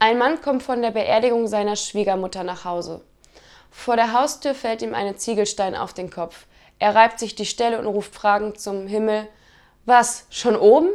Ein Mann kommt von der Beerdigung seiner Schwiegermutter nach Hause. Vor der Haustür fällt ihm ein Ziegelstein auf den Kopf. Er reibt sich die Stelle und ruft fragend zum Himmel: Was, schon oben?